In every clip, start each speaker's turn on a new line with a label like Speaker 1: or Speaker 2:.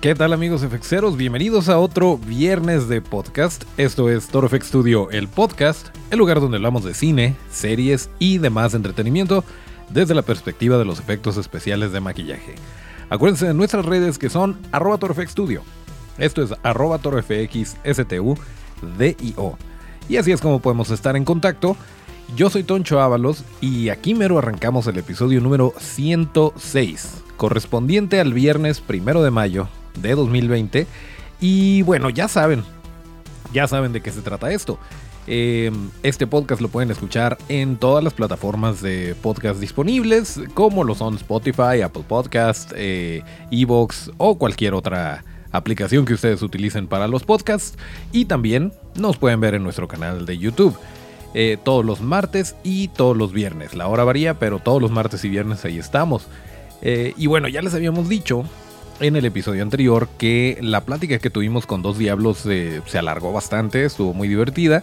Speaker 1: ¿Qué tal amigos FXeros? Bienvenidos a otro viernes de podcast. Esto es Toro FX Studio, el podcast, el lugar donde hablamos de cine, series y demás entretenimiento desde la perspectiva de los efectos especiales de maquillaje. Acuérdense de nuestras redes que son arroba ToroFX Studio. Esto es arroba ToroFXSTU DIO. Y así es como podemos estar en contacto. Yo soy Toncho Ábalos y aquí mero arrancamos el episodio número 106, correspondiente al viernes primero de mayo de 2020. Y bueno, ya saben, ya saben de qué se trata esto. Eh, este podcast lo pueden escuchar en todas las plataformas de podcast disponibles, como lo son Spotify, Apple Podcast, eh, Evox o cualquier otra aplicación que ustedes utilicen para los podcasts. Y también nos pueden ver en nuestro canal de YouTube. Eh, todos los martes y todos los viernes. La hora varía, pero todos los martes y viernes ahí estamos. y bueno, ya les habíamos dicho en el episodio anterior que la plática que tuvimos con dos diablos se alargó bastante, estuvo muy divertida.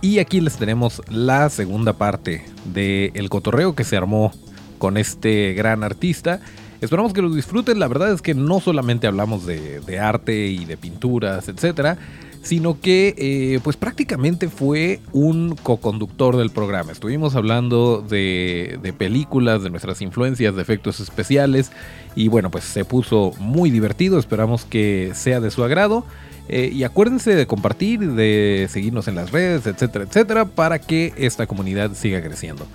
Speaker 1: Y aquí les tenemos la segunda parte del cotorreo que se armó con este gran artista. Esperamos que lo disfruten. La verdad es que no solamente hablamos de, arte y de pinturas, etcétera, sino que eh, pues prácticamente fue un co-conductor del programa. Estuvimos hablando de, películas, de nuestras influencias, de efectos especiales y bueno pues se puso muy divertido. Esperamos que sea de su agrado. Eh, y acuérdense de compartir, de seguirnos en las redes, etcétera, etcétera, para que esta comunidad siga creciendo.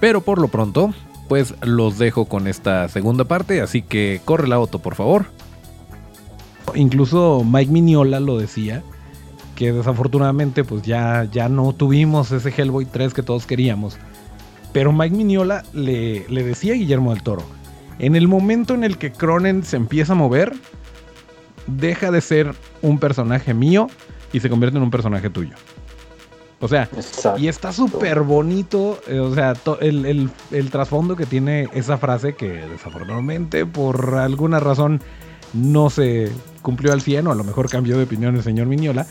Speaker 1: Pero por lo pronto, pues los dejo con esta segunda parte, así que corre la auto, por favor. Incluso Mike Mignola lo decía, que desafortunadamente pues ya, ya no tuvimos ese Hellboy 3 que todos queríamos. Pero Mike Mignola le, le decía a Guillermo del Toro, en el momento en el que Cronen se empieza a mover, deja de ser un personaje mío y se convierte en un personaje tuyo. O sea, y está súper bonito, eh, o sea, el, trasfondo que tiene esa frase que desafortunadamente por alguna razón no se cumplió al 100 o a lo mejor cambió de opinión el señor Miñola,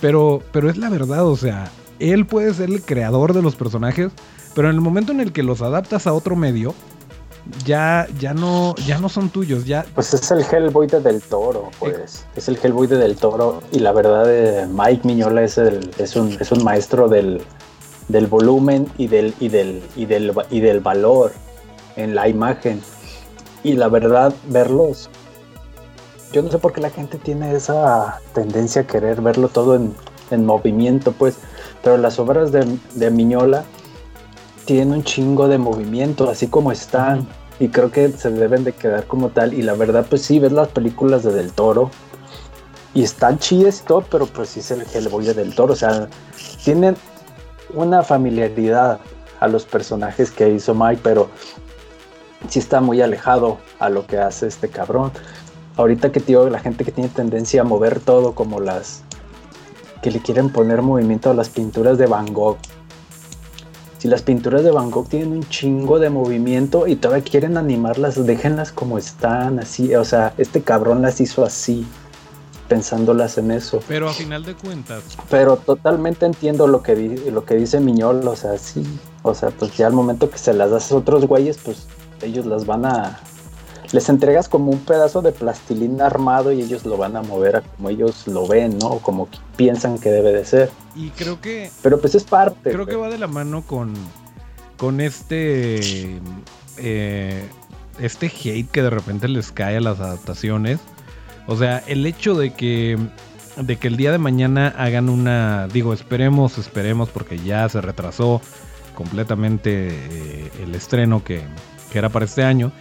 Speaker 1: pero, pero es la verdad, o sea, él puede ser el creador de los personajes, pero en el momento en el que los adaptas a otro medio, ya, ya no, ya no son tuyos, ya.
Speaker 2: Pues es el Hellboy del Toro, pues. Es el Hellboy del Toro. Y la verdad, eh, Mike Miñola es el, es un, es un maestro del, del volumen y del, y del, y del, y del valor en la imagen. Y la verdad, verlos. Yo no sé por qué la gente tiene esa tendencia a querer verlo todo en, en movimiento, pues. Pero las obras de, de Miñola tienen un chingo de movimiento, así como están. Y creo que se deben de quedar como tal. Y la verdad, pues sí, ves las películas de Del Toro. Y están chidas y todo, pero pues sí es el Hellboy de Del Toro. O sea, tienen una familiaridad a los personajes que hizo Mike, pero sí está muy alejado a lo que hace este cabrón. Ahorita que tío, la gente que tiene tendencia a mover todo como las que le quieren poner movimiento a las pinturas de Van Gogh si las pinturas de Van Gogh tienen un chingo de movimiento y todavía quieren animarlas, déjenlas como están, así. O sea, este cabrón las hizo así, pensándolas en eso.
Speaker 1: Pero a final de cuentas.
Speaker 2: Pero totalmente entiendo lo que, lo que dice Miñol, o sea, sí. O sea, pues ya al momento que se las das a otros güeyes, pues ellos las van a, les entregas como un pedazo de plastilina armado y ellos lo van a mover a como ellos lo ven, ¿no? O como piensan que debe de ser.
Speaker 1: Y creo que...
Speaker 2: Pero pues es parte.
Speaker 1: Creo que va de la mano con, con este... Eh, este hate que de repente les cae a las adaptaciones. O sea, el hecho de que de que el día de mañana hagan una, digo, esperemos, esperemos, porque ya se retrasó completamente eh, el estreno que, que, era para este año.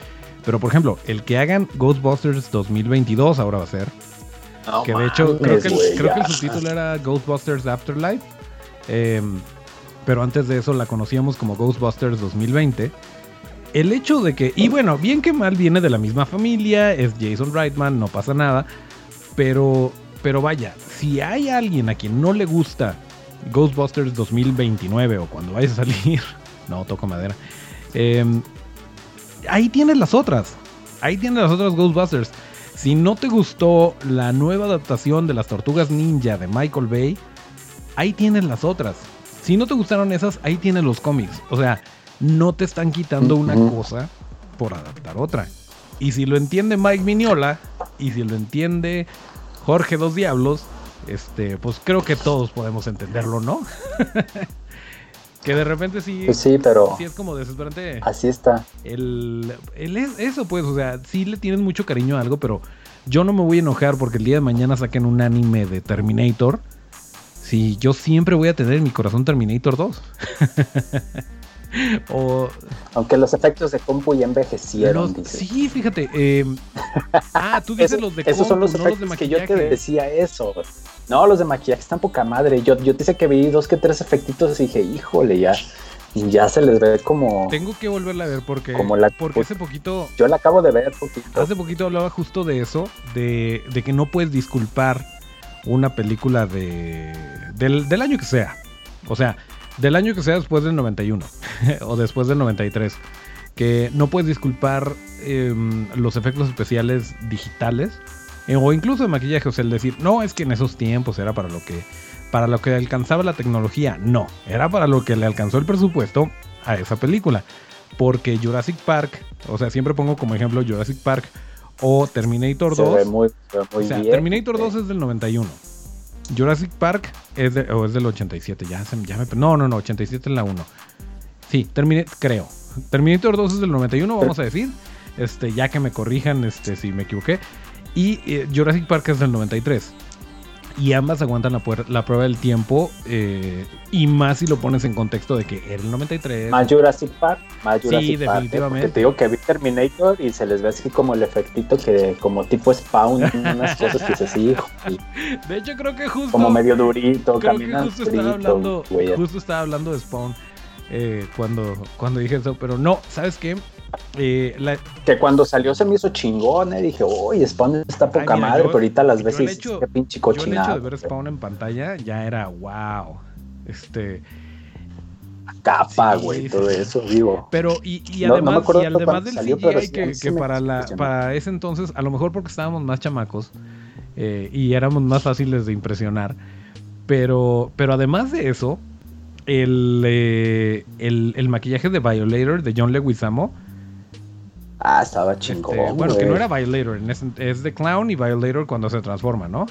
Speaker 1: Pero por ejemplo, el que hagan Ghostbusters 2022 ahora va a ser. que de hecho, creo que, el, subtítulo era Ghostbusters Afterlife. Em, pero antes de eso la conocíamos como Ghostbusters 2020. El hecho de que, y bueno, bien que mal viene de la misma familia, es Jason Reitman, no pasa nada. Pero, pero vaya, si hay alguien a quien no le gusta Ghostbusters 2029 o cuando vaya a salir, no, toco madera. Em, ahí tienes las otras. Ahí tienes las otras Ghostbusters. Si no te gustó la nueva adaptación de las Tortugas Ninja de Michael Bay, ahí tienes las otras. Si no te gustaron esas, ahí tienes los cómics. O sea, no te están quitando una cosa por adaptar otra. Y si lo entiende Mike Mignola, y si lo entiende Jorge Dos Diablos, este, pues creo que todos podemos entenderlo, ¿no? que de repente sí,
Speaker 2: pues sí, pero
Speaker 1: sí es como desesperante.
Speaker 2: Así está.
Speaker 1: El, el, eso pues, o sea, sí le tienes mucho cariño a algo, pero yo no me voy a enojar porque el día de mañana saquen un anime de Terminator. Sí, yo siempre voy a tener en mi corazón Terminator 2.
Speaker 2: o, Aunque los efectos de compu ya envejecieron.
Speaker 1: sí, fíjate. Em, ah, tú dices los de
Speaker 2: compu, Esos son los efectos que yo te decía eso. No, los de maquillaje están poca madre. Yo, yo te sé que vi dos que tres efectitos y dije, híjole, ya. Ya se les ve como.
Speaker 1: Tengo que volverla a ver porque. porque hace poquito.
Speaker 2: Yo la acabo de ver poquito.
Speaker 1: Hace poquito hablaba justo de eso. De, de que no puedes disculpar una película de. Del, del año que sea. O sea, del año que sea después del 91 o después del 93, que no puedes disculpar em, los efectos especiales digitales eh, o incluso de maquillaje, o sea, el decir, no, es que en esos tiempos era para lo que para lo que alcanzaba la tecnología, no, era para lo que le alcanzó el presupuesto a esa película, porque Jurassic Park, o sea, siempre pongo como ejemplo Jurassic Park o Terminator 2.
Speaker 2: muy, o
Speaker 1: sea, Terminator 2 es del 91. Jurassic Park es, de, es del 87, ya, se, ya me... No, no, no, 87 es la 1. Sí, terminé, creo. Terminator 2 es del 91, vamos a decir. Este, ya que me corrijan este, si me equivoqué. Y eh, Jurassic Park es del 93 y ambas aguantan la, la prueba del tiempo eh, y más si lo pones en contexto de que era el 93.
Speaker 2: Más Jurassic Park, más Jurassic
Speaker 1: sí,
Speaker 2: Park.
Speaker 1: ¿eh? definitivamente.
Speaker 2: te digo que vi Terminator y se les ve así como el efectito que como tipo Spawn, unas cosas que se así.
Speaker 1: De hecho creo que justo
Speaker 2: como medio durito,
Speaker 1: creo que justo estaba hablando, justo estaba hablando de Spawn eh, cuando cuando dije eso, pero no, ¿sabes qué?
Speaker 2: Eh, que cuando salió se me hizo chingón, eh. Dije, uy, Spawn está poca madre, pero ahorita las veces
Speaker 1: qué pinche cochinada. Yo el hecho de ver Spawn en pantalla ya era wow. Este.
Speaker 2: Capa, güey, todo eso, digo.
Speaker 1: Pero, y, y además, y además del CGI que, para, la, para ese entonces, a lo mejor porque estábamos más chamacos eh, y éramos más fáciles de impresionar, pero, pero además de eso, el, el, el maquillaje de Violator de John Leguizamo
Speaker 2: Ah, estaba chingón. Este,
Speaker 1: bueno, que no era Violator, es de Clown y Violator cuando se transforma, ¿no?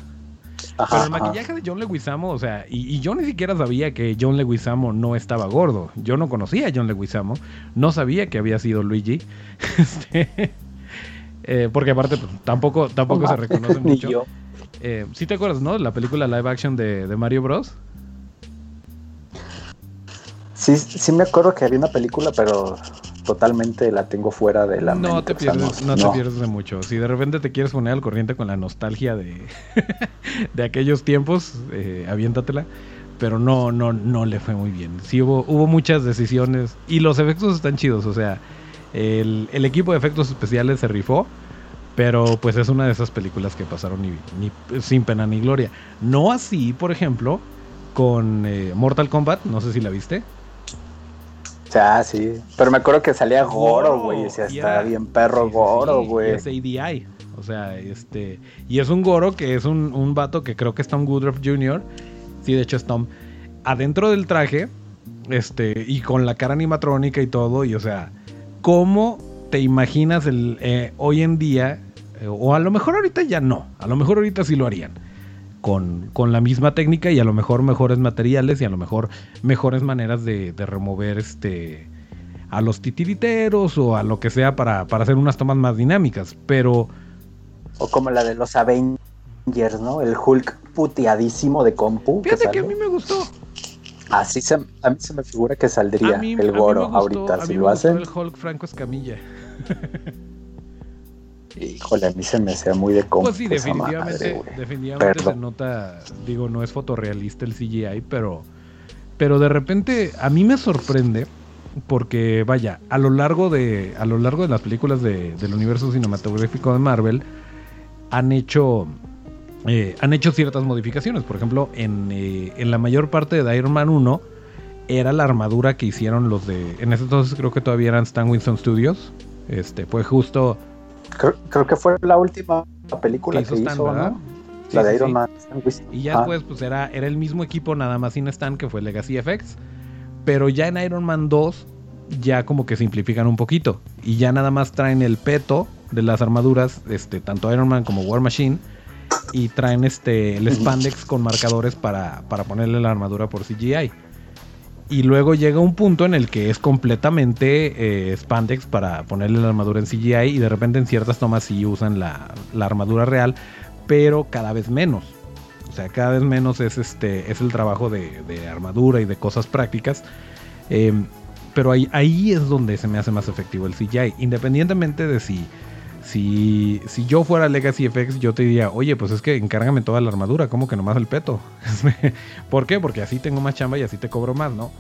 Speaker 1: Pero el maquillaje de John Leguizamo, o sea, y, yo ni siquiera sabía que John Leguizamo no estaba gordo. Yo no conocía a John Leguizamo, no sabía que había sido Luigi. Este, eh, porque aparte pues, tampoco, tampoco se reconoce mucho. Eh, ¿Sí te acuerdas, no? La película live action de, de Mario Bros.
Speaker 2: Sí, sí me acuerdo que había una película, pero totalmente la tengo fuera de la
Speaker 1: no Te pierdes, no, te pierdes de mucho. Si de repente te quieres poner al corriente con la nostalgia de, de aquellos tiempos, eh, aviéntatela. Pero no, no, no le fue muy bien. Sí hubo, hubo muchas decisiones y los efectos están chidos. O sea, el, equipo de efectos especiales se rifó. Pero pues es una de esas películas que pasaron ni, sin pena ni gloria. No así, por ejemplo, con eh, Mortal Kombat. No sé si la viste.
Speaker 2: Ah, sí. Pero me acuerdo que salía Goro, güey. O sea, está bien perro Goro, güey.
Speaker 1: es ADI. O sea, este. Y es un Goro que es un, un vato que creo que es Tom Woodruff Jr. Sí, de hecho es Tom. Adentro del traje. Este. Y con la cara animatrónica y todo. Y o sea. ¿Cómo te imaginas el, eh, hoy en día? Eh, o a lo mejor ahorita ya no. A lo mejor ahorita sí lo harían con, la misma técnica y a lo mejor mejores materiales y a lo mejor mejores maneras de, remover este a los titiriteros o a lo que sea para, hacer unas tomas más dinámicas. Pero.
Speaker 2: O como la de los Avengers, ¿no? El Hulk puteadísimo de compu.
Speaker 1: Fíjate que, a mí me gustó.
Speaker 2: Así se, a mí se me figura que saldría el Goro ahorita, si lo hacen.
Speaker 1: el Hulk Franco Escamilla.
Speaker 2: Híjole, a mí se me hacía muy de.
Speaker 1: Pues sí, definitivamente, definitivamente se nota, digo, no es fotorrealista el CGI, pero, pero de repente a mí me sorprende porque vaya, a lo largo de, a lo largo de las películas del universo cinematográfico de Marvel han hecho eh, han hecho ciertas modificaciones. Por ejemplo, en, eh, en, la mayor parte de Iron Man 1 era la armadura que hicieron los de... En ese entonces creo que todavía eran Stan Winston Studios. Este, fue justo...
Speaker 2: Creo, que fue la última película que hizo, la de Iron Man.
Speaker 1: Y ya después pues era, era el mismo equipo nada más sin Stan que fue Legacy FX. Pero ya en Iron Man 2 ya como que simplifican un poquito. Y ya nada más traen el peto de las armaduras, este, tanto Iron Man como War Machine. Y traen este el spandex con marcadores para, para ponerle la armadura por CGI. Y luego llega un punto en el que es completamente eh, spandex para ponerle la armadura en CGI. Y de repente en ciertas tomas sí usan la, la armadura real. Pero cada vez menos. O sea, cada vez menos es este. es el trabajo de, armadura y de cosas prácticas. Eh, pero ahí, ahí es donde se me hace más efectivo el CGI. Independientemente de si, si, si yo fuera Legacy FX, yo te diría, oye, pues es que encárgame toda la armadura, como que nomás el peto. ¿Por qué? Porque así tengo más chamba y así te cobro más, ¿no?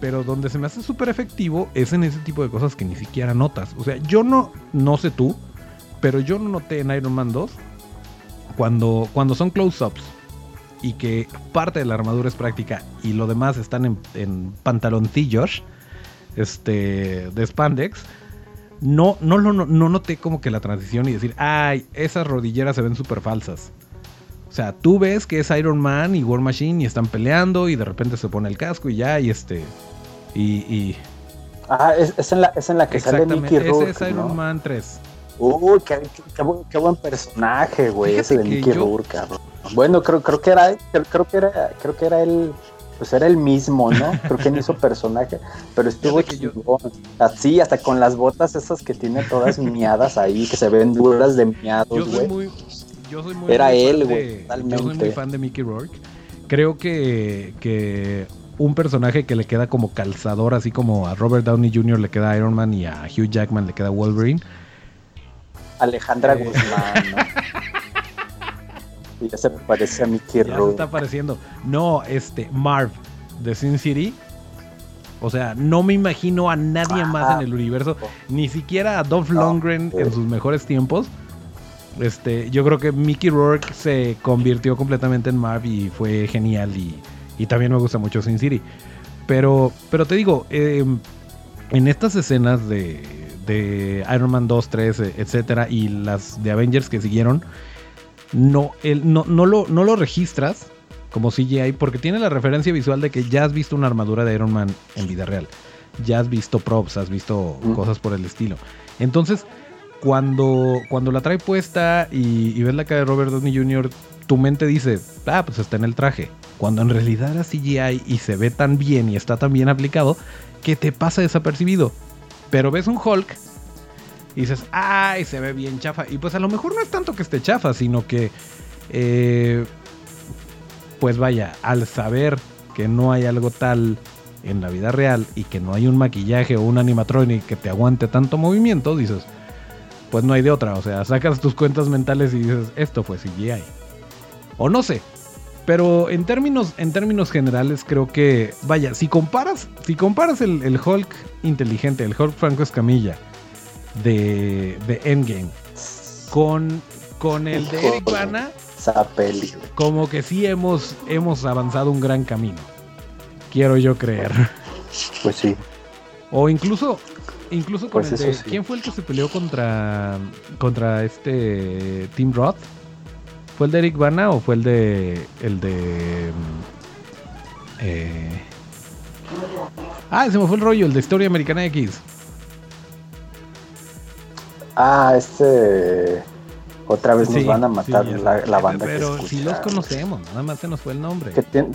Speaker 1: Pero donde se me hace súper efectivo es en ese tipo de cosas que ni siquiera notas. O sea, yo no, no sé tú, pero yo no noté en Iron Man 2 cuando, cuando son close-ups y que parte de la armadura es práctica y lo demás están en, en pantaloncillos este, de spandex, no, no, no, no noté como que la transición y decir, ay, esas rodilleras se ven súper falsas. O sea, tú ves que es Iron Man y War Machine y están peleando y de repente se pone el casco y ya, y este. Y.
Speaker 2: Ah, es, en la, es en la que sale Mickey Rourke.
Speaker 1: Ese es Iron Man 3.
Speaker 2: Uy, qué, qué, buen, personaje, güey, ese de Mickey Rourke, Bueno, creo, creo que era, creo, que era, creo que era el pues era el mismo, ¿no? Creo que no hizo personaje, pero estuvo Así, hasta con las botas esas que tiene todas miadas ahí, que se ven duras de miados, güey.
Speaker 1: Yo soy muy.
Speaker 2: Era él, güey,
Speaker 1: Yo soy muy fan de Mickey Rourke. Creo que, que un personaje que le queda como calzador, así como a Robert Downey Jr. le queda Iron Man y a Hugh Jackman le queda Wolverine.
Speaker 2: Alejandra eh. Guzmán, ¿no? ya se parece a Mickey ya
Speaker 1: está apareciendo. No, este, Marv de Sin City. O sea, no me imagino a nadie más en el universo, ni siquiera a Dolph Lundgren en sus mejores tiempos. Este, yo creo que Mickey Rourke se convirtió completamente en Marv y fue genial y, y también me gusta mucho Sin City. Pero, pero te digo, em, en estas escenas de, de Iron Man 2, 3, etcétera, y las de Avengers que siguieron, no, el, no, no, lo, no lo registras como CGI porque tiene la referencia visual de que ya has visto una armadura de Iron Man en vida real. Ya has visto props, has visto cosas por el estilo. Entonces, cuando, cuando la trae puesta y, ves la cara de Robert Downey Jr., tu mente dice, ah, pues está en el traje. Cuando en realidad era CGI y se ve tan bien y está tan bien aplicado que te pasa desapercibido. Pero ves un Hulk y dices, ay, se ve bien chafa. Y pues a lo mejor no es tanto que esté chafa, sino que, eh, pues vaya, al saber que no hay algo tal en la vida real y que no hay un maquillaje o un animatronic que te aguante tanto movimiento, dices, pues no hay de otra. O sea, sacas tus cuentas mentales y dices, esto fue CGI. O no sé. Pero en términos, en términos generales, creo que, vaya, si comparas, si comparas el, el Hulk inteligente, el Hulk Franco Escamilla, de, de Endgame. Con, con el de Eric Bana, como que sí hemos, hemos avanzado un gran camino. Quiero yo creer.
Speaker 2: Pues sí.
Speaker 1: O incluso, incluso con pues el de, ¿quién fue el que se peleó contra, contra este Tim Roth? ¿Fue el de Eric Bana o fue el de el de eh, Ah, se me fue el rollo, el de Historia Americana X.
Speaker 2: Ah, este. Otra vez nos van a matar la, banda
Speaker 1: pero que si los conocemos, nada más se nos fue el nombre.
Speaker 2: Que tiene,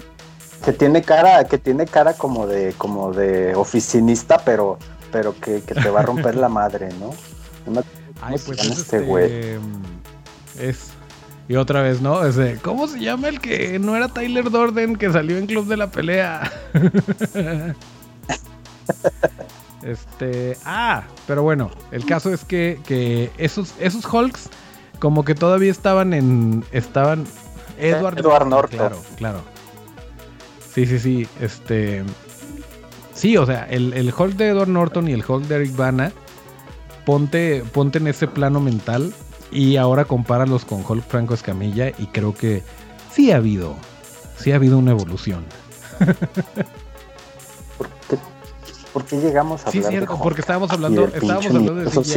Speaker 2: que tiene cara, que tiene cara como de, como de oficinista, pero, pero que, te va a romper la madre, ¿no?
Speaker 1: Ay, pues es este güey. Es. Y otra vez, ¿no? Ese, ¿Cómo se llama el que no era Tyler Dorden que salió en Club de la Pelea? Este. Ah, pero bueno, el caso es que, esos, esos Hulks, como que todavía estaban en. Estaban.
Speaker 2: Edward, Edward Norton.
Speaker 1: Claro, claro. Sí, sí, sí. Este. Sí, o sea, el, el Hulk de Edward Norton y el Hulk de Eric Bana, ponte, ponte en ese plano mental Y ahora compáralos con Hulk Franco Escamilla y creo que sí ha habido, sí ha habido una evolución.
Speaker 2: ¿Por qué, llegamos a
Speaker 1: sí,
Speaker 2: hablar
Speaker 1: cierto, porque estábamos hablando, estábamos hablando de CGI.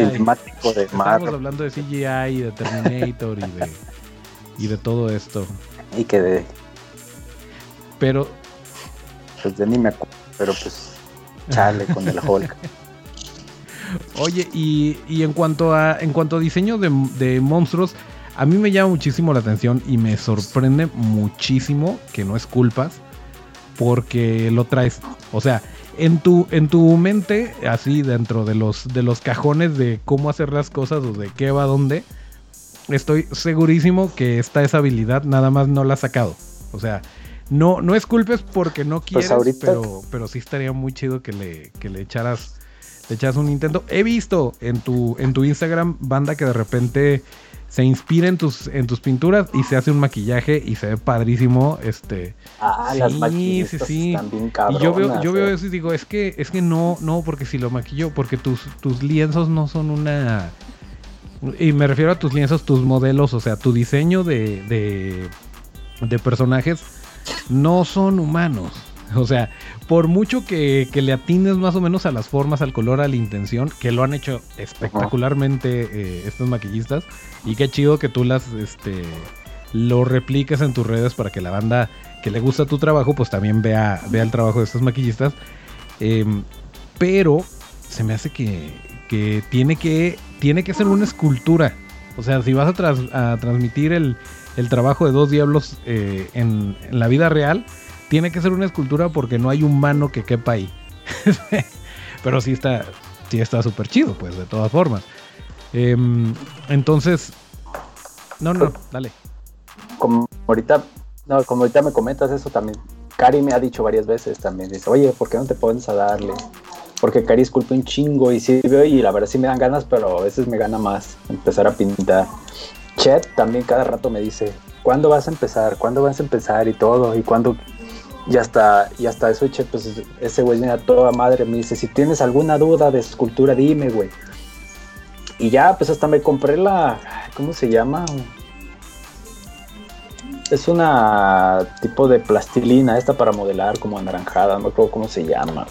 Speaker 2: de
Speaker 1: estábamos hablando de CGI y de Terminator y de, y de todo esto.
Speaker 2: Y que de...
Speaker 1: Pero...
Speaker 2: Pues de ni me acuerdo, pero pues chale con el Hulk.
Speaker 1: Oye, y, y, en cuanto a en cuanto a diseño de, de, monstruos, a mí me llama muchísimo la atención y me sorprende muchísimo que no es culpas porque lo traes. O sea, en tu, en tu mente, así dentro de los, de los cajones de cómo hacer las cosas o de qué va dónde, estoy segurísimo que está esa habilidad, nada más no la has sacado. O sea, no, no es culpes porque no pues quieres, pero, pero sí estaría muy chido que le, que le echaras te echas un intento. He visto en tu, en tu Instagram banda que de repente se inspira en tus, en tus pinturas y se hace un maquillaje y se ve padrísimo. Este.
Speaker 2: Ah, las sí, sí, sí. y
Speaker 1: yo veo, yo veo eh. eso y digo, es que, es que no, no, porque si lo maquillo, porque tus, tus lienzos no son una. Y me refiero a tus lienzos, tus modelos, o sea, tu diseño de, de, de personajes no son humanos. O sea, por mucho que, le atines más o menos a las formas, al color, a la intención, que lo han hecho espectacularmente eh, estos maquillistas. Y qué chido que tú las, este, lo repliques en tus redes para que la banda que le gusta tu trabajo, pues también vea, vea el trabajo de estos maquillistas. Em, pero se me hace que, que, tiene que tiene que ser una escultura. O sea, si vas a, transmitir el, trabajo de dos diablos eh, en, en la vida real, tiene que ser una escultura porque no hay un mano que quepa ahí. Pero sí está, sí está súper chido, pues, de todas formas. Em, entonces, no, no, dale.
Speaker 2: Como ahorita, no, como ahorita me comentas eso también. Cari me ha dicho varias veces también, dice, oye, ¿por qué no te pones a darle? Porque Cari esculpe un chingo y sí veo y la verdad sí me dan ganas, pero a veces me gana más empezar a pintar. Chet también cada rato me dice, ¿cuándo vas a empezar? ¿Cuándo vas a empezar? Y todo, y cuándo y hasta, y hasta eso, che, pues ese güey me toda madre, me dice, si tienes alguna duda de escultura, dime, güey. Y ya, pues hasta me compré la, ¿cómo se llama? Es una tipo de plastilina, esta para modelar como anaranjada, no recuerdo cómo se llama.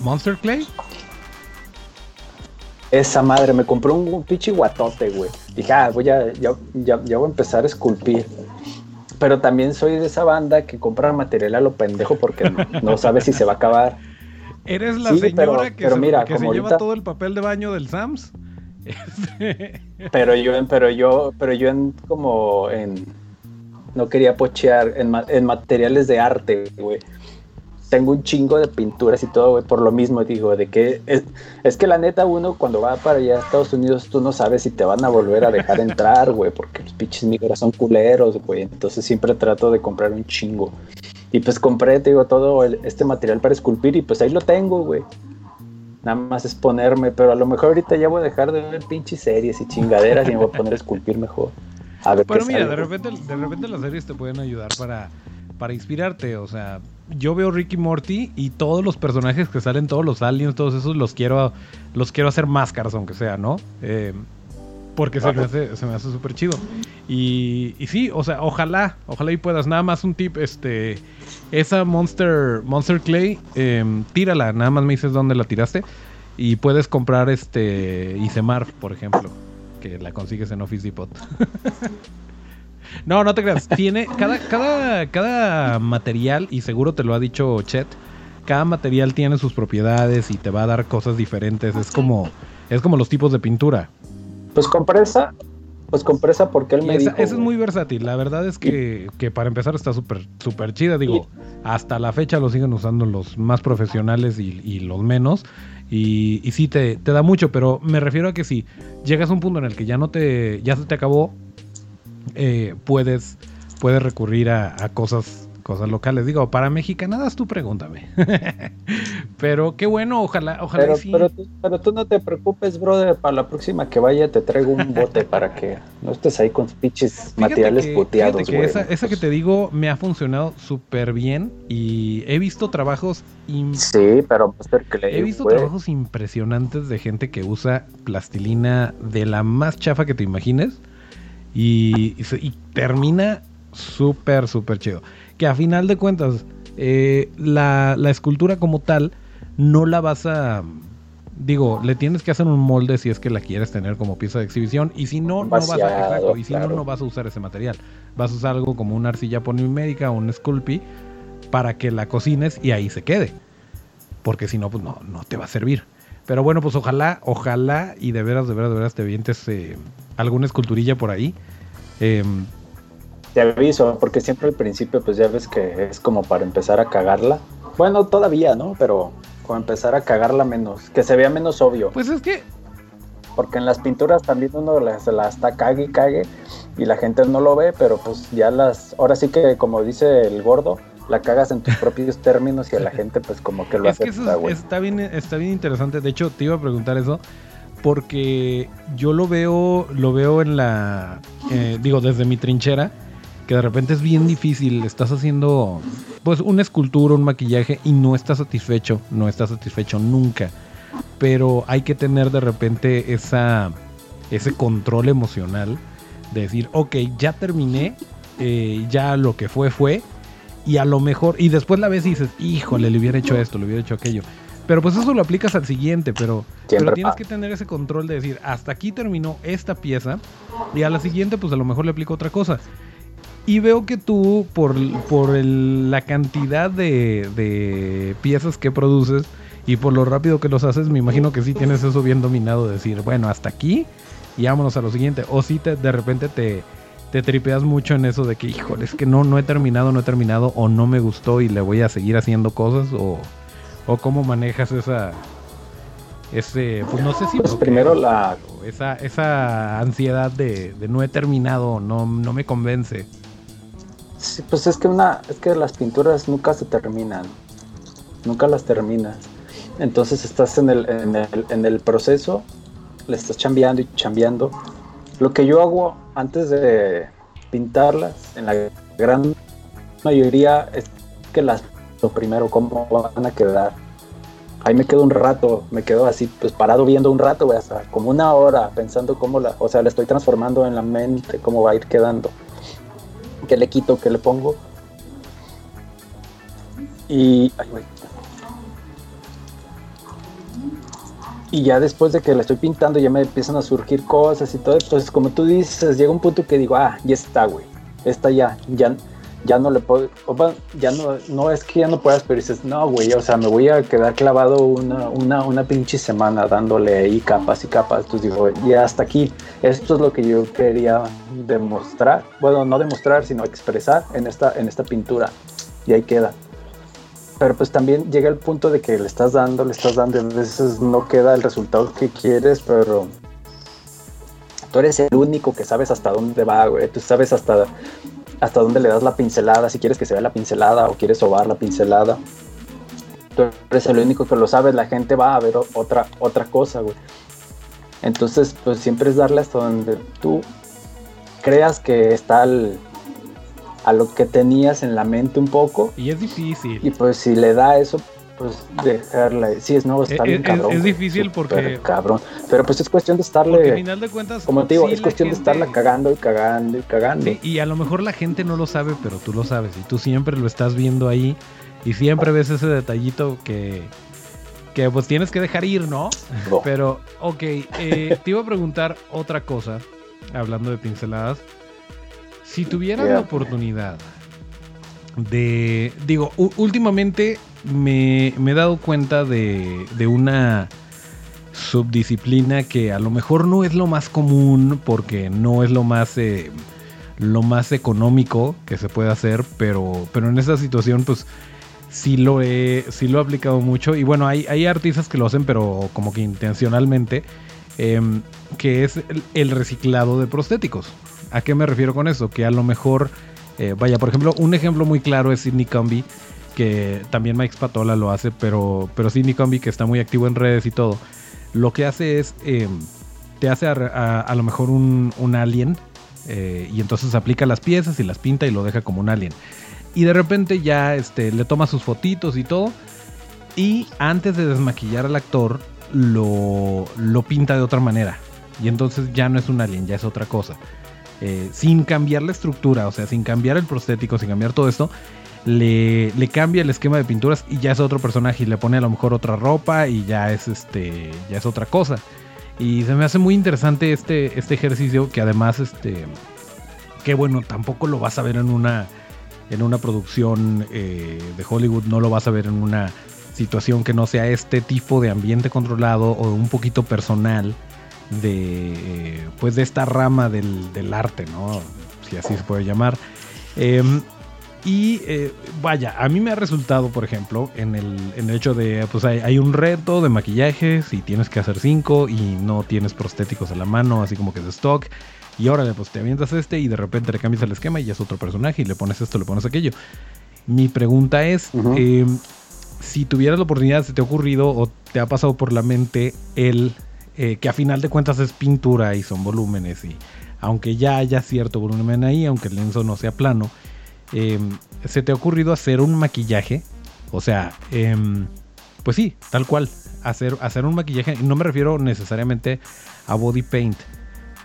Speaker 1: ¿Monster Clay?
Speaker 2: Esa madre, me compré un, pinche guatote, güey. Dije, ah, voy a, ya, ya, ya voy a empezar a esculpir pero también soy de esa banda que compra material a lo pendejo porque no, sabe si se va a acabar.
Speaker 1: Eres la señora que, se, mira, que se lleva todo el papel de baño del Sams.
Speaker 2: pero yo, pero yo, pero yo en como en no quería pochear en, en materiales de arte, güey tengo un chingo de pinturas y todo, güey, por lo mismo, digo, de que es, que la neta uno cuando va para allá a Estados Unidos, tú no sabes si te van a volver a dejar entrar, güey, porque los pinches migras son culeros, güey, entonces siempre trato de comprar un chingo. Y pues compré, te digo, todo este material para esculpir y pues ahí lo tengo, güey. Nada más es ponerme, pero a lo mejor ahorita ya voy a dejar de ver pinches series y chingaderas y me voy a poner a esculpir mejor. A ver
Speaker 1: pero mira, de repente, de repente las series te pueden ayudar para, para inspirarte, o sea, yo veo Ricky Morty y todos los personajes que salen, todos los aliens, todos esos, los quiero, los quiero hacer máscaras, aunque sea, ¿no? Eh, porque se me hace, se me hace súper chido. Y, y, sí, o sea, ojalá, ojalá y puedas. Nada más un tip, este, esa Monster, Monster Clay, em, tírala, nada más me dices dónde la tiraste. Y puedes comprar este Isemar, por ejemplo, que la consigues en Office Depot. No, no te creas. Tiene cada, cada, cada material, y seguro te lo ha dicho Chet, cada material tiene sus propiedades y te va a dar cosas diferentes. Es como, es como los tipos de pintura.
Speaker 2: Pues compresa, pues compresa porque él me
Speaker 1: esa, es muy versátil. La verdad es que, que para empezar está súper súper chida. Digo, hasta la fecha lo siguen usando los más profesionales y, los menos. Y, y sí te, te, da mucho, pero me refiero a que si llegas a un punto en el que ya no te, ya se te acabó, eh, puedes, puedes recurrir a, cosas, cosas locales. Digo, para mexicanadas tú pregúntame. pero qué bueno, ojalá, ojalá
Speaker 2: pero, sí. pero, tú, no te preocupes, brother, para la próxima que vaya te traigo un bote para que no estés ahí con pinches materiales puteados.
Speaker 1: esa, que te digo me ha funcionado súper bien y he visto trabajos...
Speaker 2: Sí, pero
Speaker 1: He visto trabajos impresionantes de gente que usa plastilina de la más chafa que te imagines Y, y se- y termina súper, súper chido. Que a final de cuentas, eh, la, la escultura como tal, no la vas a... Digo, le tienes que hacer un molde si es que la quieres tener como pieza de exhibición. Y si no, no vas a... Exacto, y si no, no vas a usar ese material. Vas a usar algo como una arcilla polimédica o un Sculpey para que la cocines y ahí se quede. Porque si no, pues no, no te va a servir. Pero bueno, pues ojalá, ojalá y de veras, de veras, de veras te vientes eh, alguna esculturilla por ahí. Em,
Speaker 2: Te aviso, porque siempre al principio, pues ya ves que es como para empezar a cagarla. Bueno, todavía, ¿no? Pero como empezar a cagarla menos, que se vea menos obvio.
Speaker 1: pues es que
Speaker 2: Porque en las pinturas también uno se la está cague y cague y la gente no lo ve, pero pues ya las. Ahora sí que, como dice el gordo, la cagas en tus propios términos y a la gente, pues como que lo
Speaker 1: es que eso
Speaker 2: acepta,
Speaker 1: es-
Speaker 2: güey.
Speaker 1: está bien, está bien interesante. De hecho, te iba a preguntar eso. Porque yo lo veo, lo veo en la, eh, digo, desde mi trinchera, que de repente es bien difícil. Estás haciendo, pues, una escultura, un maquillaje y no estás satisfecho, no estás satisfecho nunca. Pero hay que tener de repente esa, ese control emocional de decir, ok, ya terminé, eh, ya lo que fue fue, y a lo mejor, y después la ves y dices, híjole, le hubiera hecho esto, le hubiera hecho aquello. Pero pues eso lo aplicas al siguiente, pero, pero tienes que tener ese control de decir, hasta aquí terminó esta pieza, y a la siguiente pues a lo mejor le aplico otra cosa. Y veo que tú, por, por el- la cantidad de, de piezas que produces y por lo rápido que los haces, me imagino que sí tienes eso bien dominado, de decir, bueno, hasta aquí y vámonos a lo siguiente. O si te, de repente te, te tripeas mucho en eso de que, híjole, es que no, no he terminado, no he terminado, o no me gustó y le voy a seguir haciendo cosas, o, o cómo manejas esa, ese, pues no sé si...
Speaker 2: Pues primero la-
Speaker 1: Esa, esa ansiedad de, de no he terminado, no, no me convence.
Speaker 2: Sí, pues es que una, es que las pinturas nunca se terminan, nunca las terminas. Entonces estás en el, en el, en el proceso, le estás chambeando y chambeando. Lo que yo hago antes de pintarlas, en la gran mayoría, es que las lo primero, cómo van a quedar. Ahí me quedo un rato, me quedo así, pues parado viendo un rato, hasta como una hora, pensando cómo la, o sea, la estoy transformando en la mente, cómo va a ir quedando qué le quito, qué le pongo. Y. ay, güey. Y ya después de que la estoy pintando, ya me empiezan a surgir cosas y todo. Entonces, como tú dices, llega un punto que digo, ah, ya está, güey. Esta ya, ya, ya no le puedo. Ya no, no es que ya no puedas, pero dices, no, güey, o sea, me voy a quedar clavado una, una, una pinche semana dándole ahí capas y capas. Entonces digo, ya hasta aquí. Esto es lo que yo quería demostrar. Bueno, no demostrar, sino expresar en esta, en esta pintura. Y ahí queda. Pero pues también llega el punto de que le estás dando, le estás dando, a veces no queda el resultado que quieres, pero tú eres el único que sabes hasta dónde va, güey. Tú sabes hasta, hasta dónde le das la pincelada, si quieres que se vea la pincelada o quieres sobar la pincelada. Tú eres el único que lo sabes, la gente va a ver otra, otra cosa, güey. Entonces, pues siempre es darle hasta donde tú creas que está al- a lo que tenías en la mente un poco.
Speaker 1: Y es difícil.
Speaker 2: Y pues si le da eso, pues dejarla. Sí, es no, está
Speaker 1: Es-
Speaker 2: bien
Speaker 1: es-
Speaker 2: cabrón.
Speaker 1: es difícil porque-
Speaker 2: Cabrón. Pero pues es cuestión de
Speaker 1: Porque al
Speaker 2: estarle.
Speaker 1: final de cuentas.
Speaker 2: Como te digo,
Speaker 1: sí,
Speaker 2: es cuestión de estarla cagando y cagando y cagando.
Speaker 1: Sí, y a lo mejor la gente no lo sabe, pero tú lo sabes. Y tú siempre lo estás viendo ahí. Y siempre ves ese detallito que. Que pues tienes que dejar ir, ¿no?
Speaker 2: No.
Speaker 1: Pero, ok, eh, te iba a preguntar otra cosa, hablando de pinceladas. Si tuvieras la oportunidad de, digo, últimamente me, he dado cuenta de, de una subdisciplina que a lo mejor no es lo más común porque no es lo más eh, lo más económico que se puede hacer pero pero en esta situación pues sí lo he sí lo he aplicado mucho. Y bueno hay, hay artistas que lo hacen pero como que intencionalmente em, que es el, el reciclado de prostéticos. A qué me refiero con eso que a lo mejor eh, vaya por ejemplo un ejemplo muy claro es Sidney Combi que también Mike Spatola lo hace pero pero Sidney Combi que está muy activo en redes y todo lo que hace es, eh, te hace a lo mejor un, un alien eh, y entonces aplica las piezas y las pinta y lo deja como un alien. Y de repente ya este, le toma sus fotitos y todo y antes de desmaquillar al actor lo, lo pinta de otra manera. Y entonces ya no es un alien, ya es otra cosa. eh, sin cambiar la estructura, o sea, sin cambiar el prostético, sin cambiar todo esto, le, cambia el esquema de pinturas y ya es otro personaje y le pone a lo mejor otra ropa y ya es este ya es otra cosa. Y se me hace muy interesante este, este ejercicio que además este que bueno, tampoco lo vas a ver en una en una producción eh, de Hollywood, no lo vas a ver en una situación que no sea este tipo de ambiente controlado o un poquito personal de eh, pues de esta rama del, arte, ¿no? Si así se puede llamar. Eh, y eh, vaya, a mí me ha resultado, por ejemplo, en el, en el hecho de, pues hay, hay, un reto de maquillajes y tienes que hacer cinco y no tienes prostéticos a la mano, así como que de stock. Y ahora pues te avientas este y de repente le cambias el esquema y ya es otro personaje y le pones esto, le pones aquello. Mi pregunta es, uh -huh. eh, si tuvieras la oportunidad, ¿se te ha ocurrido o te ha pasado por la mente el eh, que a final de cuentas es pintura y son volúmenes y aunque ya haya cierto volumen ahí, aunque el lienzo no sea plano, eh, ¿se te ha ocurrido hacer un maquillaje? O sea, eh, pues sí, tal cual, hacer, hacer un maquillaje, no me refiero necesariamente a body paint,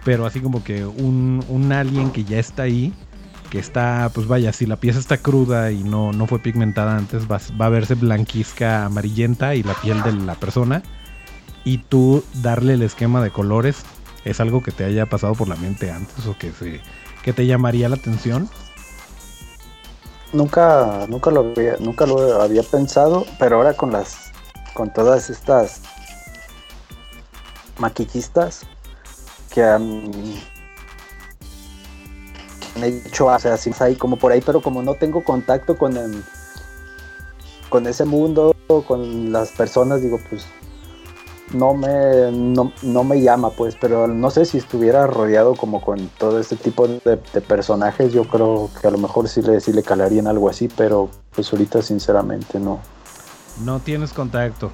Speaker 1: pero así como que un, un que ya está ahí, que está, pues vaya, si la pieza está cruda y no, no fue pigmentada antes, va, va, a verse blanquizca, amarillenta y la piel de la persona. Y tú darle el esquema de colores es algo que te haya pasado por la mente antes o que, se, que te llamaría la atención.
Speaker 2: Nunca, nunca lo había, nunca lo había pensado, pero ahora con las, con todas estas maquillistas que han, hecho, o así como por ahí, pero como no tengo contacto con con ese mundo, con las personas, digo, pues no me, no, no, me llama, pues, pero no sé si estuviera rodeado como con todo este tipo de, de, personajes, yo creo que a lo mejor sí le, sí le calarían algo así, pero pues ahorita sinceramente no.
Speaker 1: No tienes contacto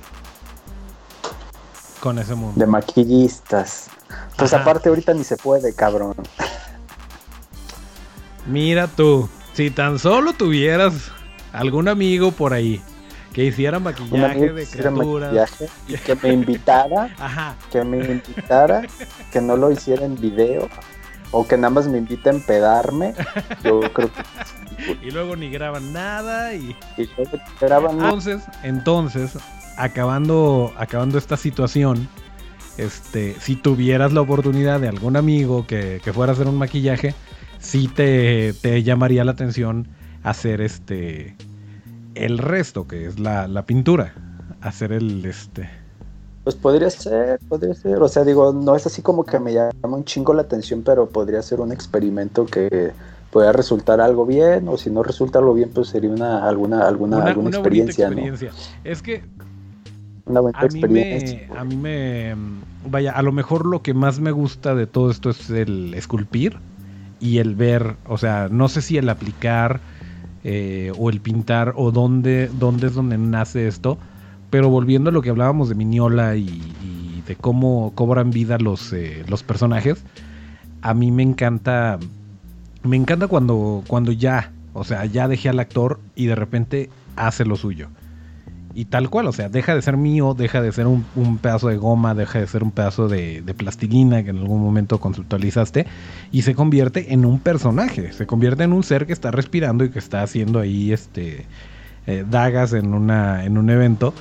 Speaker 1: con ese mundo.
Speaker 2: De maquillistas. Pues Ajá. aparte ahorita ni se puede, cabrón.
Speaker 1: Mira tú, si tan solo tuvieras algún amigo por ahí que hiciera maquillaje de criaturas. Maquillaje
Speaker 2: y que me invitara,
Speaker 1: Ajá.
Speaker 2: que me invitara, que no lo hiciera en video o que nada más me invite a empedarme. Yo creo que
Speaker 1: y luego ni graban nada y,
Speaker 2: y luego graban
Speaker 1: entonces, entonces, acabando acabando esta situación, este, si tuvieras la oportunidad de algún amigo que, que fuera a hacer un maquillaje, sí te, te llamaría la atención hacer este el resto, que es la, la, pintura. Hacer el este.
Speaker 2: Pues podría ser, podría ser. O sea, digo, no es así como que me llama un chingo la atención, pero podría ser un experimento que pueda resultar algo bien, o si no resulta algo bien, pues sería una alguna alguna,
Speaker 1: una,
Speaker 2: alguna
Speaker 1: una
Speaker 2: experiencia,
Speaker 1: experiencia.
Speaker 2: ¿no?
Speaker 1: Es que
Speaker 2: una buena
Speaker 1: a
Speaker 2: experiencia.
Speaker 1: Mí me, a mí me. Vaya, a lo mejor lo que más me gusta de todo esto es el esculpir y el ver, o sea, no sé si el aplicar eh, o el pintar o dónde, dónde es donde nace esto. Pero volviendo a lo que hablábamos de Miñola y, y de cómo cobran vida los, eh, los personajes, a mí me encanta, me encanta cuando, cuando ya, o sea, ya dejé al actor y de repente hace lo suyo. Y tal cual, o sea, deja de ser mío, deja de ser un, un pedazo de goma, deja de ser un pedazo de, de, plastilina que en algún momento conceptualizaste y se convierte en un personaje, se convierte en un ser que está respirando y que está haciendo ahí este eh, dagas en, una, en un evento.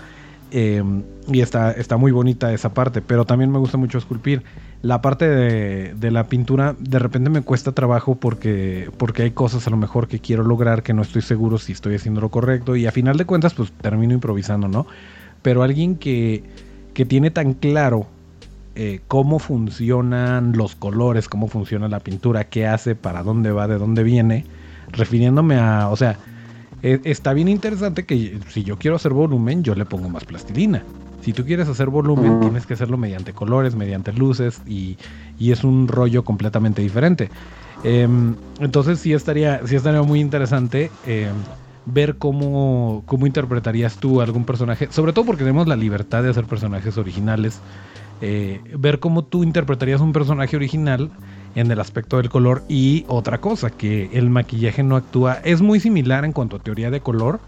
Speaker 1: Eh, y está, está muy bonita esa parte, pero también me gusta mucho esculpir. La parte de, la pintura de repente me cuesta trabajo porque, porque hay cosas a lo mejor que quiero lograr que no estoy seguro si estoy haciendo lo correcto y a final de cuentas pues termino improvisando, ¿no? Pero alguien que, que tiene tan claro eh, cómo funcionan los colores, cómo funciona la pintura, qué hace, para dónde va, de dónde viene, refiriéndome a, o sea, eh, está bien interesante que si yo quiero hacer volumen, yo le pongo más plastilina. Si tú quieres hacer volumen, tienes que hacerlo mediante colores, mediante luces y, y es un rollo completamente diferente. Eh, entonces sí estaría, sí estaría muy interesante eh, ver cómo, cómo interpretarías tú algún personaje, sobre todo porque tenemos la libertad de hacer personajes originales. Eh, ver cómo tú interpretarías un personaje original en el aspecto del color y otra cosa, que el maquillaje no actúa, es muy similar en cuanto a teoría de color,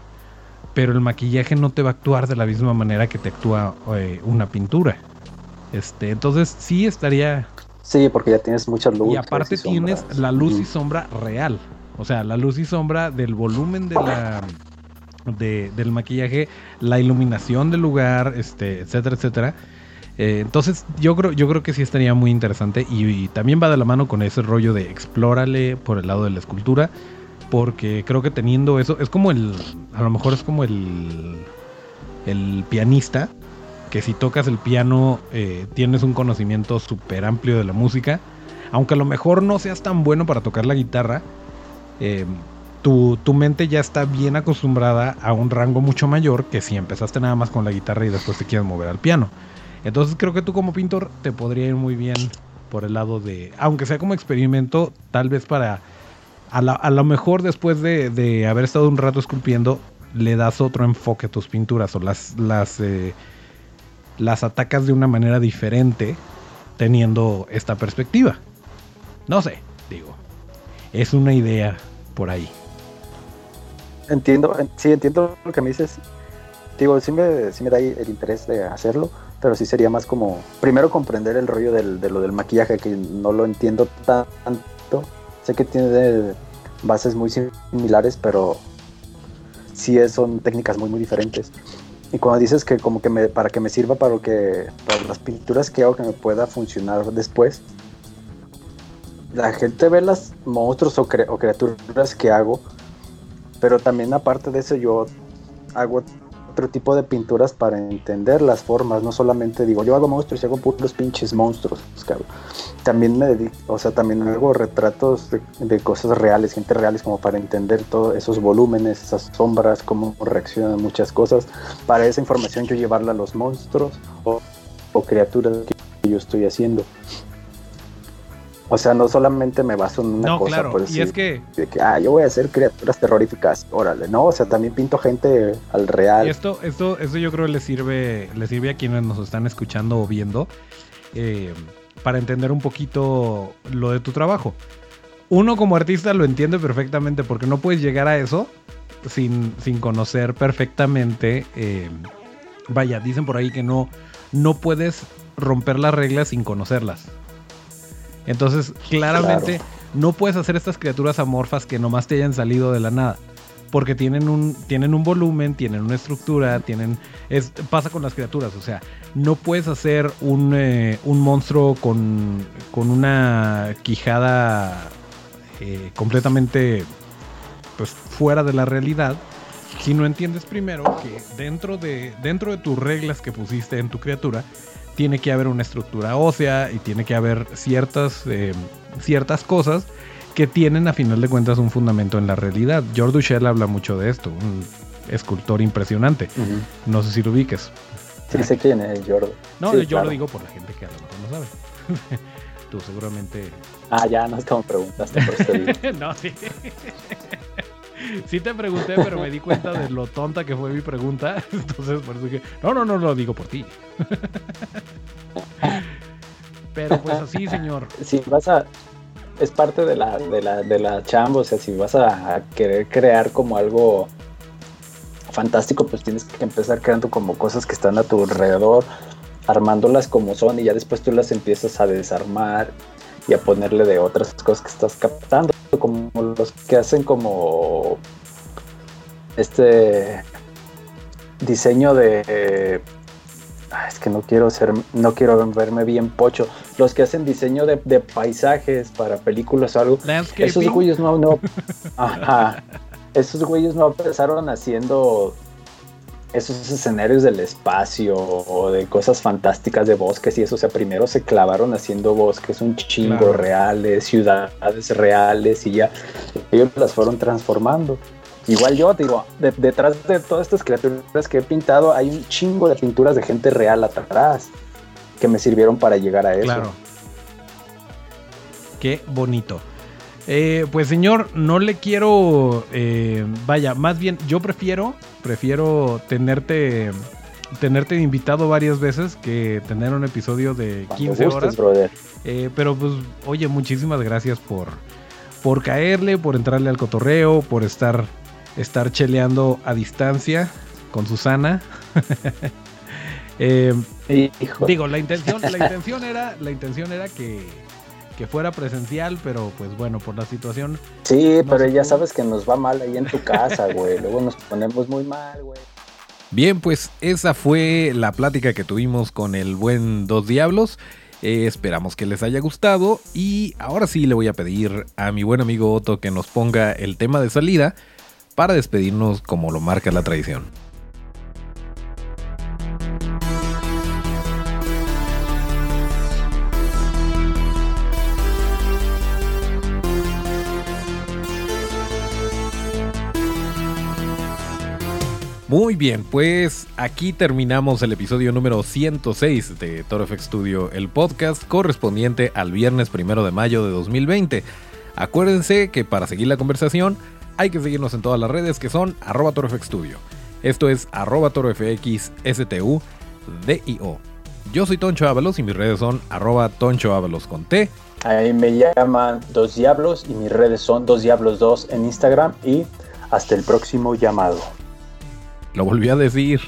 Speaker 1: pero el maquillaje no te va a actuar de la misma manera que te actúa eh, una pintura. Este, entonces sí estaría
Speaker 2: Sí, porque ya tienes mucha luz.
Speaker 1: Y aparte tienes la luz y sombra real. O sea, la luz y sombra del volumen de la del maquillaje, la iluminación del lugar, este, etcétera, etcétera. Eh, entonces yo creo, yo creo que sí estaría muy interesante y, también va de la mano con ese rollo de explórale por el lado de la escultura, porque creo que teniendo eso, es como el, a lo mejor es como el, el pianista, que si tocas el piano eh, tienes un conocimiento súper amplio de la música, aunque a lo mejor no seas tan bueno para tocar la guitarra, eh, tu, tu, mente ya está bien acostumbrada a un rango mucho mayor que si empezaste nada más con la guitarra y después te quieres mover al piano. Entonces creo que tú como pintor te podría ir muy bien por el lado de, aunque sea como experimento, tal vez para, a, lo mejor después de, haber estado un rato esculpiendo, le das otro enfoque a tus pinturas o las, las, eh, las atacas de una manera diferente teniendo esta perspectiva. No sé, digo, es una idea por ahí.
Speaker 2: Entiendo, sí, entiendo lo que me dices. Digo, sí me, sí me da el interés de hacerlo, pero sí sería más como, primero comprender el rollo del, de lo del maquillaje, que no lo entiendo tanto. Sé que tiene bases muy similares, pero sí son técnicas muy, muy diferentes. Y cuando dices que como que me, para que me sirva para, lo que, para las pinturas que hago que me pueda funcionar después, la gente ve las monstruos o, o criaturas que hago, pero también aparte de eso yo hago otro tipo de pinturas para entender las formas. No solamente digo, yo hago monstruos y hago puros pinches monstruos, También me dedico, o sea, también hago retratos de, cosas reales, gente reales, como para entender todos esos volúmenes, esas sombras, cómo reaccionan muchas cosas. Para esa información yo llevarla a los monstruos o, o criaturas que yo estoy haciendo. O sea, no solamente me baso en una cosa,
Speaker 1: claro. y es que...
Speaker 2: De que, ah, yo voy a hacer criaturas terroríficas, órale, no, o sea, también pinto gente al real.
Speaker 1: Y esto, esto, esto yo creo le sirve, le sirve a quienes nos están escuchando o viendo eh, para entender un poquito lo de tu trabajo. Uno como artista lo entiende perfectamente porque no puedes llegar a eso sin, sin conocer perfectamente. Eh, vaya, dicen por ahí que no, no puedes romper las reglas sin conocerlas. Entonces, claramente no puedes hacer estas criaturas amorfas que nomás te hayan salido de la nada. Porque tienen un, tienen un volumen, tienen una estructura, tienen. Es, pasa con las criaturas. O sea, no puedes hacer un, eh, un monstruo con, con una quijada eh, completamente pues, fuera de la realidad. Si no entiendes primero que dentro de, dentro de tus reglas que pusiste en tu criatura, tiene que haber una estructura ósea y tiene que haber ciertas, eh, ciertas cosas que tienen a final de cuentas un fundamento en la realidad. George Duchel habla mucho de esto, un escultor impresionante. No sé si lo ubiques.
Speaker 2: Sí, sé quién es George.
Speaker 1: No, yo lo digo por la gente que a lo mejor no sabe. Tú seguramente...
Speaker 2: Ah, ya, no es como preguntaste por este
Speaker 1: no, sí. sí te pregunté, pero me di cuenta de lo tonta que fue mi pregunta. Entonces, por eso dije, no, no, no lo digo por ti. pero pues así, señor.
Speaker 2: Si vas a. Es parte de la, de la, de la chamba, o sea, si vas a, querer crear como algo fantástico, pues tienes que empezar creando como cosas que están a tu alrededor, armándolas como son y ya después tú las empiezas a desarmar y a ponerle de otras cosas que estás captando como los que hacen como este diseño de es que no quiero ser no quiero verme bien pocho los que hacen diseño de, paisajes para películas o algo esos güeyes no no ajá, esos güeyes no empezaron haciendo esos escenarios del espacio o de cosas fantásticas de bosques y eso, o sea, primero se clavaron haciendo bosques un chingo reales, ciudades reales y ya ellos las fueron transformando. Igual yo, digo, detrás de todas estas criaturas que he pintado hay un chingo de pinturas de gente real atrás que me sirvieron para llegar a eso. Claro.
Speaker 1: Qué bonito. Eh, pues señor, no le quiero, eh, vaya, más bien yo prefiero, prefiero tenerte, tenerte invitado varias veces que tener un episodio de 15 horas. Eh, pero pues, oye, muchísimas gracias por, por caerle, por entrarle al cotorreo, por estar, estar cheleando a distancia con Susana. digo, la intención, la intención era, la intención era que que fuera presencial, pero pues bueno, por la situación.
Speaker 2: Sí, pero ya sabes que nos va mal ahí en tu casa, güey. Luego nos ponemos muy mal, güey.
Speaker 1: Bien, pues esa fue la plática que tuvimos con el buen Dos Diablos. Eh, esperamos que les haya gustado y ahora sí le voy a pedir a mi buen amigo Otto que nos ponga el tema de salida para despedirnos como lo marca la tradición. Muy bien, pues aquí terminamos el episodio número 106 de Toro FX Studio, el podcast correspondiente al viernes primero de mayo de 2020. Acuérdense que para seguir la conversación hay que seguirnos en todas las redes que son arroba Studio. Esto es arroba torofxstu. Yo soy Toncho Ábalos y mis redes son arroba Toncho Ábalos con T.
Speaker 2: Ahí me llaman Dos Diablos y mis redes son Dos Diablos 2 en Instagram y hasta el próximo llamado.
Speaker 1: Lo volví a decir.